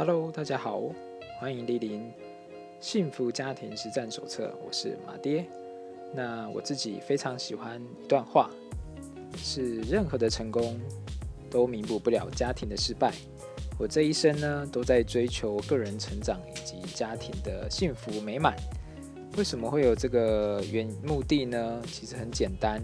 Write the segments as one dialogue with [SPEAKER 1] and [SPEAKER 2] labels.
[SPEAKER 1] Hello，大家好，欢迎莅临《幸福家庭实战手册》，我是马爹。那我自己非常喜欢一段话，是任何的成功都弥补不了家庭的失败。我这一生呢，都在追求个人成长以及家庭的幸福美满。为什么会有这个原目的呢？其实很简单，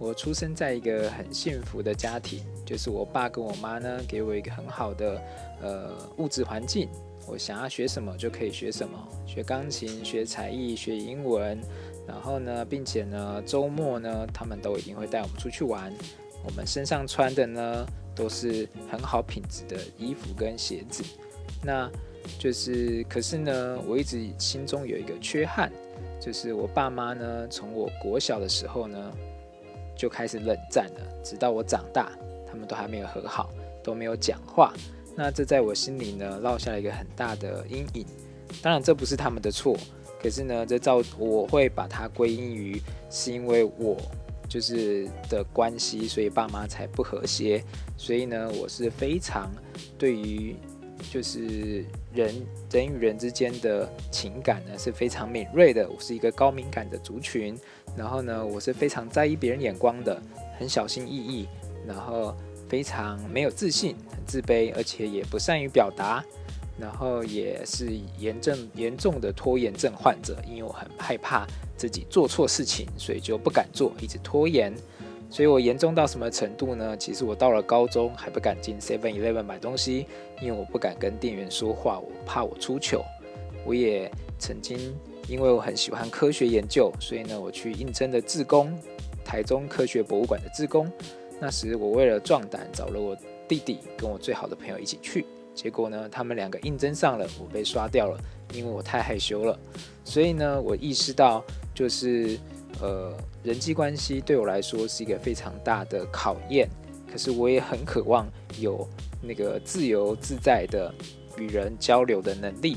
[SPEAKER 1] 我出生在一个很幸福的家庭，就是我爸跟我妈呢，给我一个很好的呃物质环境，我想要学什么就可以学什么，学钢琴、学才艺、学英文，然后呢，并且呢，周末呢，他们都一定会带我们出去玩，我们身上穿的呢，都是很好品质的衣服跟鞋子，那就是，可是呢，我一直心中有一个缺憾。就是我爸妈呢，从我国小的时候呢就开始冷战了，直到我长大，他们都还没有和好，都没有讲话。那这在我心里呢落下了一个很大的阴影。当然这不是他们的错，可是呢，这造我会把它归因于是因为我就是的关系，所以爸妈才不和谐。所以呢，我是非常对于。就是人人与人之间的情感呢是非常敏锐的，我是一个高敏感的族群。然后呢，我是非常在意别人眼光的，很小心翼翼，然后非常没有自信，很自卑，而且也不善于表达。然后也是严重严重的拖延症患者，因为我很害怕自己做错事情，所以就不敢做，一直拖延。所以我严重到什么程度呢？其实我到了高中还不敢进 Seven Eleven 买东西，因为我不敢跟店员说话，我怕我出糗。我也曾经因为我很喜欢科学研究，所以呢我去应征的自工，台中科学博物馆的自工。那时我为了壮胆，找了我弟弟跟我最好的朋友一起去。结果呢他们两个应征上了，我被刷掉了，因为我太害羞了。所以呢我意识到就是。呃，人际关系对我来说是一个非常大的考验，可是我也很渴望有那个自由自在的与人交流的能力，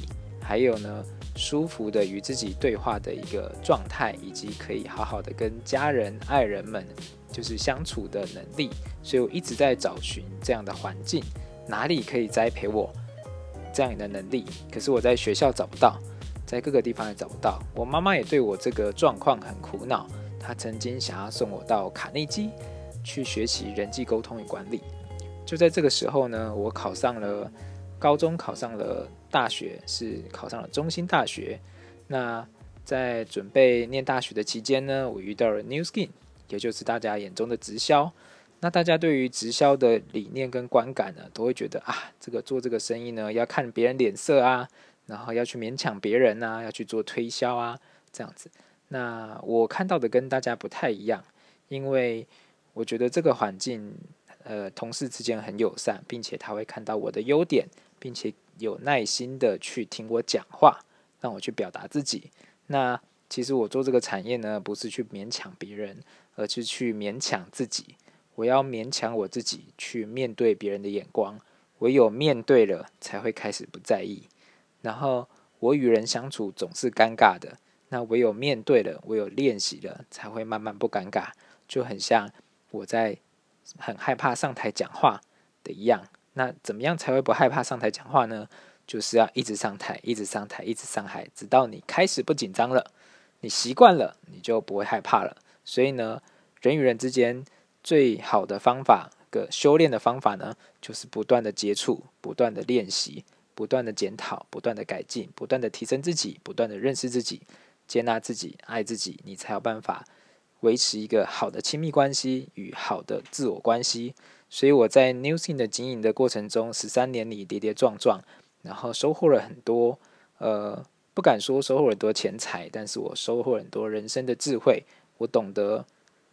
[SPEAKER 1] 还有呢，舒服的与自己对话的一个状态，以及可以好好的跟家人、爱人们就是相处的能力。所以我一直在找寻这样的环境，哪里可以栽培我这样的能力？可是我在学校找不到。在各个地方也找不到，我妈妈也对我这个状况很苦恼。她曾经想要送我到卡内基去学习人际沟通与管理。就在这个时候呢，我考上了高中，考上了大学，是考上了中心大学。那在准备念大学的期间呢，我遇到了 New Skin，也就是大家眼中的直销。那大家对于直销的理念跟观感呢，都会觉得啊，这个做这个生意呢，要看别人脸色啊。然后要去勉强别人呐，要去做推销啊，这样子。那我看到的跟大家不太一样，因为我觉得这个环境，呃，同事之间很友善，并且他会看到我的优点，并且有耐心的去听我讲话，让我去表达自己。那其实我做这个产业呢，不是去勉强别人，而是去勉强自己。我要勉强我自己去面对别人的眼光，唯有面对了，才会开始不在意。然后我与人相处总是尴尬的，那唯有面对了，唯有练习了，才会慢慢不尴尬。就很像我在很害怕上台讲话的一样。那怎么样才会不害怕上台讲话呢？就是要一直上台，一直上台，一直上台，直到你开始不紧张了，你习惯了，你就不会害怕了。所以呢，人与人之间最好的方法，个修炼的方法呢，就是不断的接触，不断的练习。不断的检讨，不断的改进，不断的提升自己，不断的认识自己，接纳自己，爱自己，你才有办法维持一个好的亲密关系与好的自我关系。所以我在 New Thing 的经营的过程中，十三年里跌跌撞撞，然后收获了很多，呃，不敢说收获很多钱财，但是我收获很多人生的智慧。我懂得，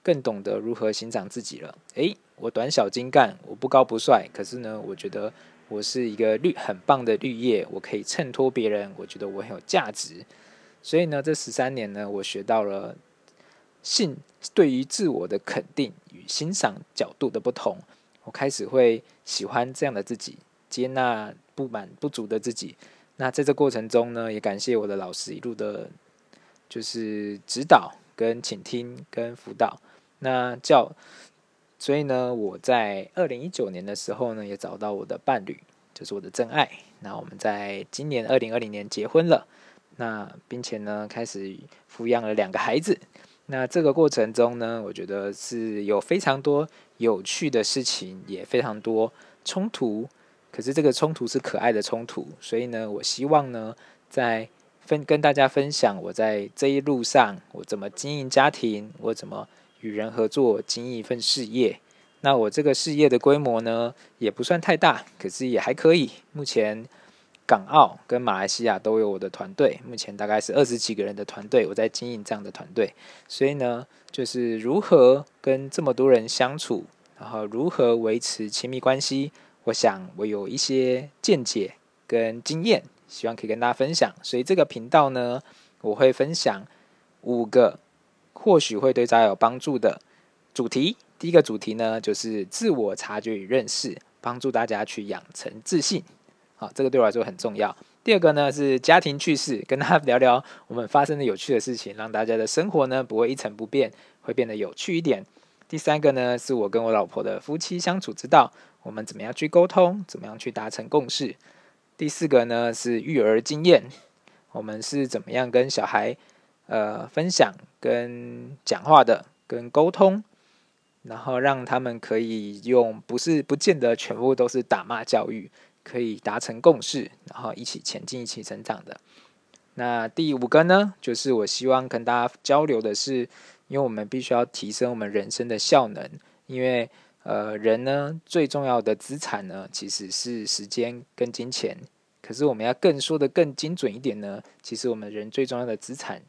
[SPEAKER 1] 更懂得如何欣赏自己了。诶，我短小精干，我不高不帅，可是呢，我觉得。我是一个绿很棒的绿叶，我可以衬托别人，我觉得我很有价值。所以呢，这十三年呢，我学到了性对于自我的肯定与欣赏角度的不同。我开始会喜欢这样的自己，接纳不满不足的自己。那在这过程中呢，也感谢我的老师一路的，就是指导跟倾听跟辅导。那叫。所以呢，我在二零一九年的时候呢，也找到我的伴侣。就是我的真爱。那我们在今年二零二零年结婚了，那并且呢开始抚养了两个孩子。那这个过程中呢，我觉得是有非常多有趣的事情，也非常多冲突。可是这个冲突是可爱的冲突，所以呢，我希望呢，在分跟大家分享我在这一路上我怎么经营家庭，我怎么与人合作经营一份事业。那我这个事业的规模呢，也不算太大，可是也还可以。目前港澳跟马来西亚都有我的团队，目前大概是二十几个人的团队，我在经营这样的团队。所以呢，就是如何跟这么多人相处，然后如何维持亲密关系，我想我有一些见解跟经验，希望可以跟大家分享。所以这个频道呢，我会分享五个或许会对大家有帮助的主题。第一个主题呢，就是自我察觉与认识，帮助大家去养成自信。好，这个对我来说很重要。第二个呢是家庭趣事，跟大家聊聊我们发生的有趣的事情，让大家的生活呢不会一成不变，会变得有趣一点。第三个呢是我跟我老婆的夫妻相处之道，我们怎么样去沟通，怎么样去达成共识。第四个呢是育儿经验，我们是怎么样跟小孩呃分享、跟讲话的、跟沟通。然后让他们可以用，不是不见得全部都是打骂教育，可以达成共识，然后一起前进，一起成长的。那第五个呢，就是我希望跟大家交流的是，因为我们必须要提升我们人生的效能，因为呃人呢最重要的资产呢其实是时间跟金钱，可是我们要更说的更精准一点呢，其实我们人最重要的资产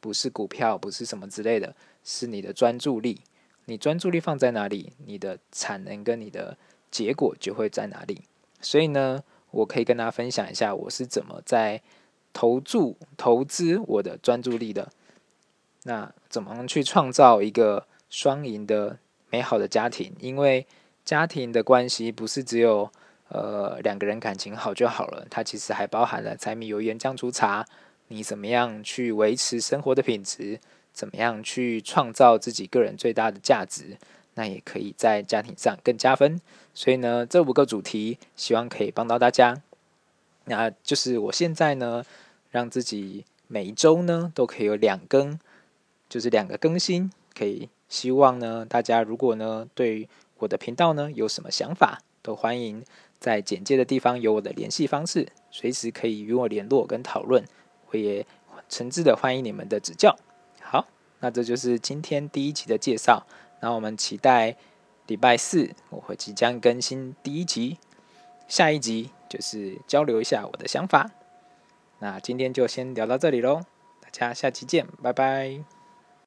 [SPEAKER 1] 不是股票，不是什么之类的，是你的专注力。你专注力放在哪里，你的产能跟你的结果就会在哪里。所以呢，我可以跟大家分享一下我是怎么在投注投资我的专注力的。那怎么去创造一个双赢的美好的家庭？因为家庭的关系不是只有呃两个人感情好就好了，它其实还包含了柴米油盐酱醋茶。你怎么样去维持生活的品质？怎么样去创造自己个人最大的价值？那也可以在家庭上更加分。所以呢，这五个主题希望可以帮到大家。那就是我现在呢，让自己每一周呢都可以有两更，就是两个更新。可以希望呢，大家如果呢对我的频道呢有什么想法，都欢迎在简介的地方有我的联系方式，随时可以与我联络跟讨论。我也诚挚的欢迎你们的指教。好那这就是今天第一集的介绍。那我们期待礼拜四我会即将更新第一集，下一集就是交流一下我的想法。那今天就先聊到这里喽，大家下期见，拜拜。